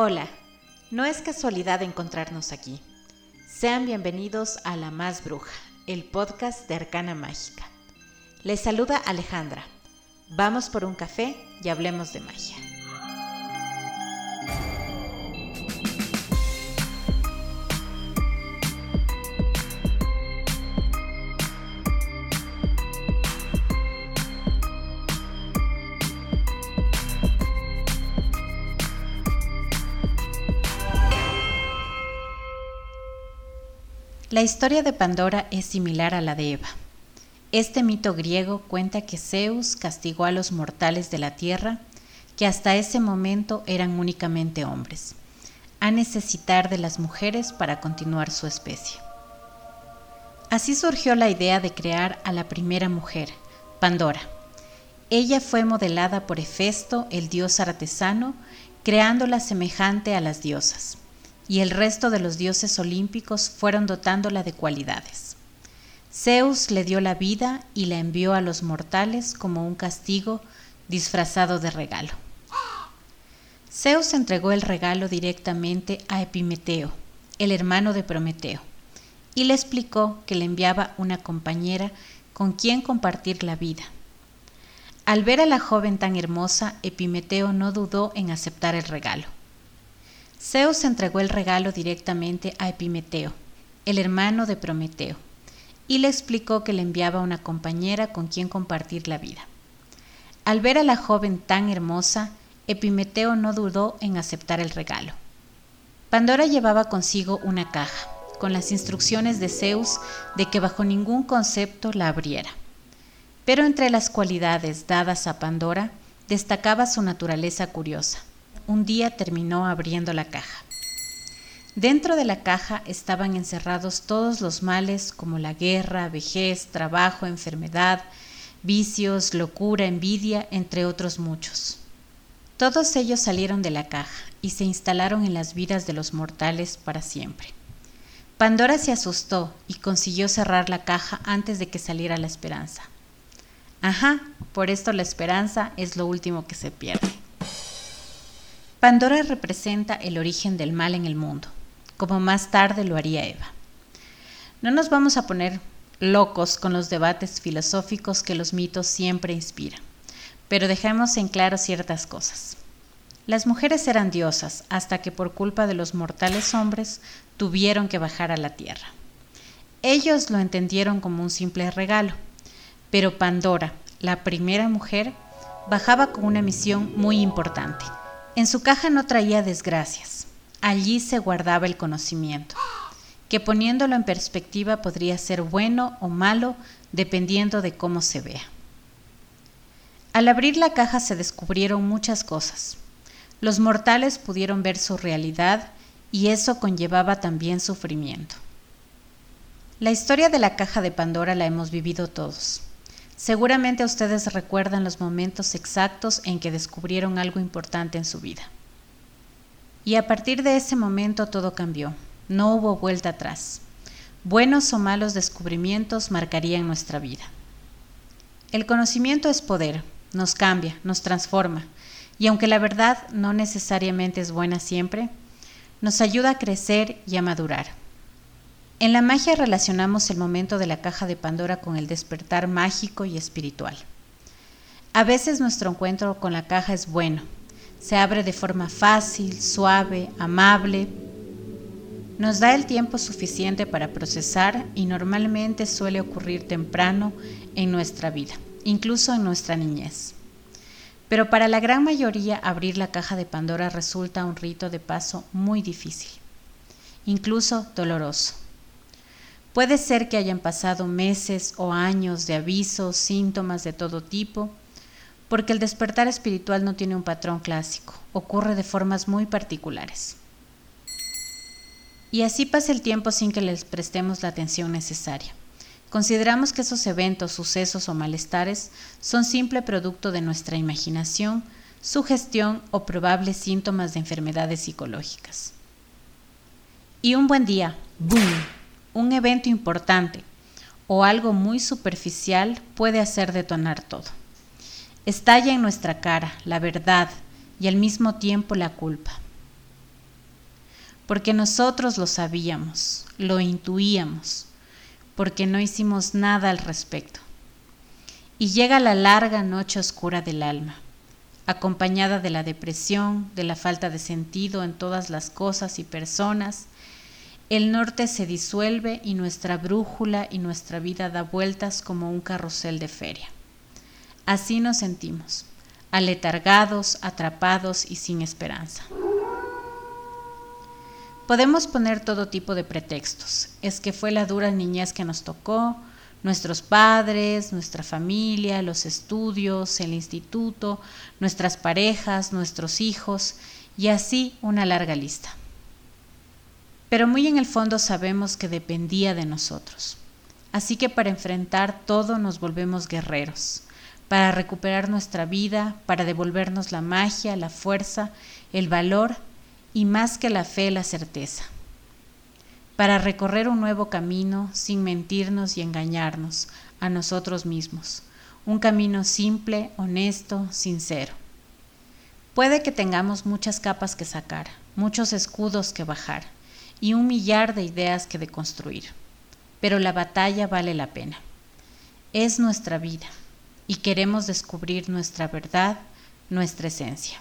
Hola, no es casualidad encontrarnos aquí. Sean bienvenidos a La Más Bruja, el podcast de Arcana Mágica. Les saluda Alejandra. Vamos por un café y hablemos de magia. La historia de Pandora es similar a la de Eva. Este mito griego cuenta que Zeus castigó a los mortales de la tierra, que hasta ese momento eran únicamente hombres, a necesitar de las mujeres para continuar su especie. Así surgió la idea de crear a la primera mujer, Pandora. Ella fue modelada por Hefesto, el dios artesano, creándola semejante a las diosas y el resto de los dioses olímpicos fueron dotándola de cualidades. Zeus le dio la vida y la envió a los mortales como un castigo disfrazado de regalo. Zeus entregó el regalo directamente a Epimeteo, el hermano de Prometeo, y le explicó que le enviaba una compañera con quien compartir la vida. Al ver a la joven tan hermosa, Epimeteo no dudó en aceptar el regalo. Zeus entregó el regalo directamente a Epimeteo, el hermano de Prometeo, y le explicó que le enviaba una compañera con quien compartir la vida. Al ver a la joven tan hermosa, Epimeteo no dudó en aceptar el regalo. Pandora llevaba consigo una caja, con las instrucciones de Zeus de que bajo ningún concepto la abriera. Pero entre las cualidades dadas a Pandora destacaba su naturaleza curiosa un día terminó abriendo la caja. Dentro de la caja estaban encerrados todos los males como la guerra, vejez, trabajo, enfermedad, vicios, locura, envidia, entre otros muchos. Todos ellos salieron de la caja y se instalaron en las vidas de los mortales para siempre. Pandora se asustó y consiguió cerrar la caja antes de que saliera la esperanza. Ajá, por esto la esperanza es lo último que se pierde. Pandora representa el origen del mal en el mundo, como más tarde lo haría Eva. No nos vamos a poner locos con los debates filosóficos que los mitos siempre inspiran, pero dejemos en claro ciertas cosas. Las mujeres eran diosas hasta que por culpa de los mortales hombres tuvieron que bajar a la tierra. Ellos lo entendieron como un simple regalo, pero Pandora, la primera mujer, bajaba con una misión muy importante en su caja no traía desgracias, allí se guardaba el conocimiento, que poniéndolo en perspectiva podría ser bueno o malo dependiendo de cómo se vea. Al abrir la caja se descubrieron muchas cosas. Los mortales pudieron ver su realidad y eso conllevaba también sufrimiento. La historia de la caja de Pandora la hemos vivido todos. Seguramente ustedes recuerdan los momentos exactos en que descubrieron algo importante en su vida. Y a partir de ese momento todo cambió. No hubo vuelta atrás. Buenos o malos descubrimientos marcarían nuestra vida. El conocimiento es poder, nos cambia, nos transforma, y aunque la verdad no necesariamente es buena siempre, nos ayuda a crecer y a madurar. En la magia relacionamos el momento de la caja de Pandora con el despertar mágico y espiritual. A veces nuestro encuentro con la caja es bueno, se abre de forma fácil, suave, amable, nos da el tiempo suficiente para procesar y normalmente suele ocurrir temprano en nuestra vida, incluso en nuestra niñez. Pero para la gran mayoría abrir la caja de Pandora resulta un rito de paso muy difícil, incluso doloroso. Puede ser que hayan pasado meses o años de avisos, síntomas de todo tipo, porque el despertar espiritual no tiene un patrón clásico, ocurre de formas muy particulares. Y así pasa el tiempo sin que les prestemos la atención necesaria. Consideramos que esos eventos, sucesos o malestares son simple producto de nuestra imaginación, sugestión o probables síntomas de enfermedades psicológicas. Y un buen día, ¡boom! Un evento importante o algo muy superficial puede hacer detonar todo. Estalla en nuestra cara la verdad y al mismo tiempo la culpa. porque nosotros lo sabíamos, lo intuíamos, porque no hicimos nada al respecto. Y llega la larga noche oscura del alma, acompañada de la depresión, de la falta de sentido en todas las cosas y personas, el norte se disuelve y nuestra brújula y nuestra vida da vueltas como un carrusel de feria. Así nos sentimos, aletargados, atrapados y sin esperanza. Podemos poner todo tipo de pretextos. Es que fue la dura niñez que nos tocó, nuestros padres, nuestra familia, los estudios, el instituto, nuestras parejas, nuestros hijos y así una larga lista pero muy en el fondo sabemos que dependía de nosotros. Así que para enfrentar todo nos volvemos guerreros, para recuperar nuestra vida, para devolvernos la magia, la fuerza, el valor y más que la fe, la certeza. Para recorrer un nuevo camino sin mentirnos y engañarnos a nosotros mismos. Un camino simple, honesto, sincero. Puede que tengamos muchas capas que sacar, muchos escudos que bajar y un millar de ideas que deconstruir. Pero la batalla vale la pena. Es nuestra vida y queremos descubrir nuestra verdad, nuestra esencia.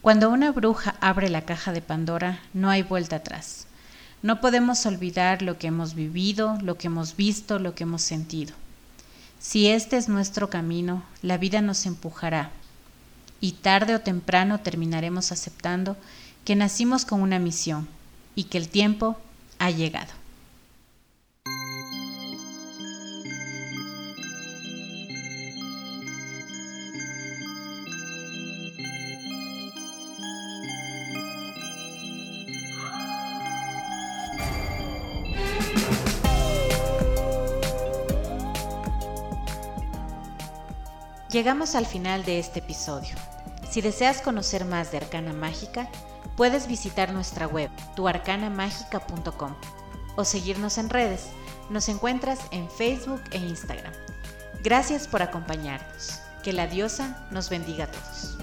Cuando una bruja abre la caja de Pandora, no hay vuelta atrás. No podemos olvidar lo que hemos vivido, lo que hemos visto, lo que hemos sentido. Si este es nuestro camino, la vida nos empujará y tarde o temprano terminaremos aceptando que nacimos con una misión, y que el tiempo ha llegado. Llegamos al final de este episodio. Si deseas conocer más de Arcana Mágica, Puedes visitar nuestra web, tuarcanamagica.com o seguirnos en redes. Nos encuentras en Facebook e Instagram. Gracias por acompañarnos. Que la diosa nos bendiga a todos.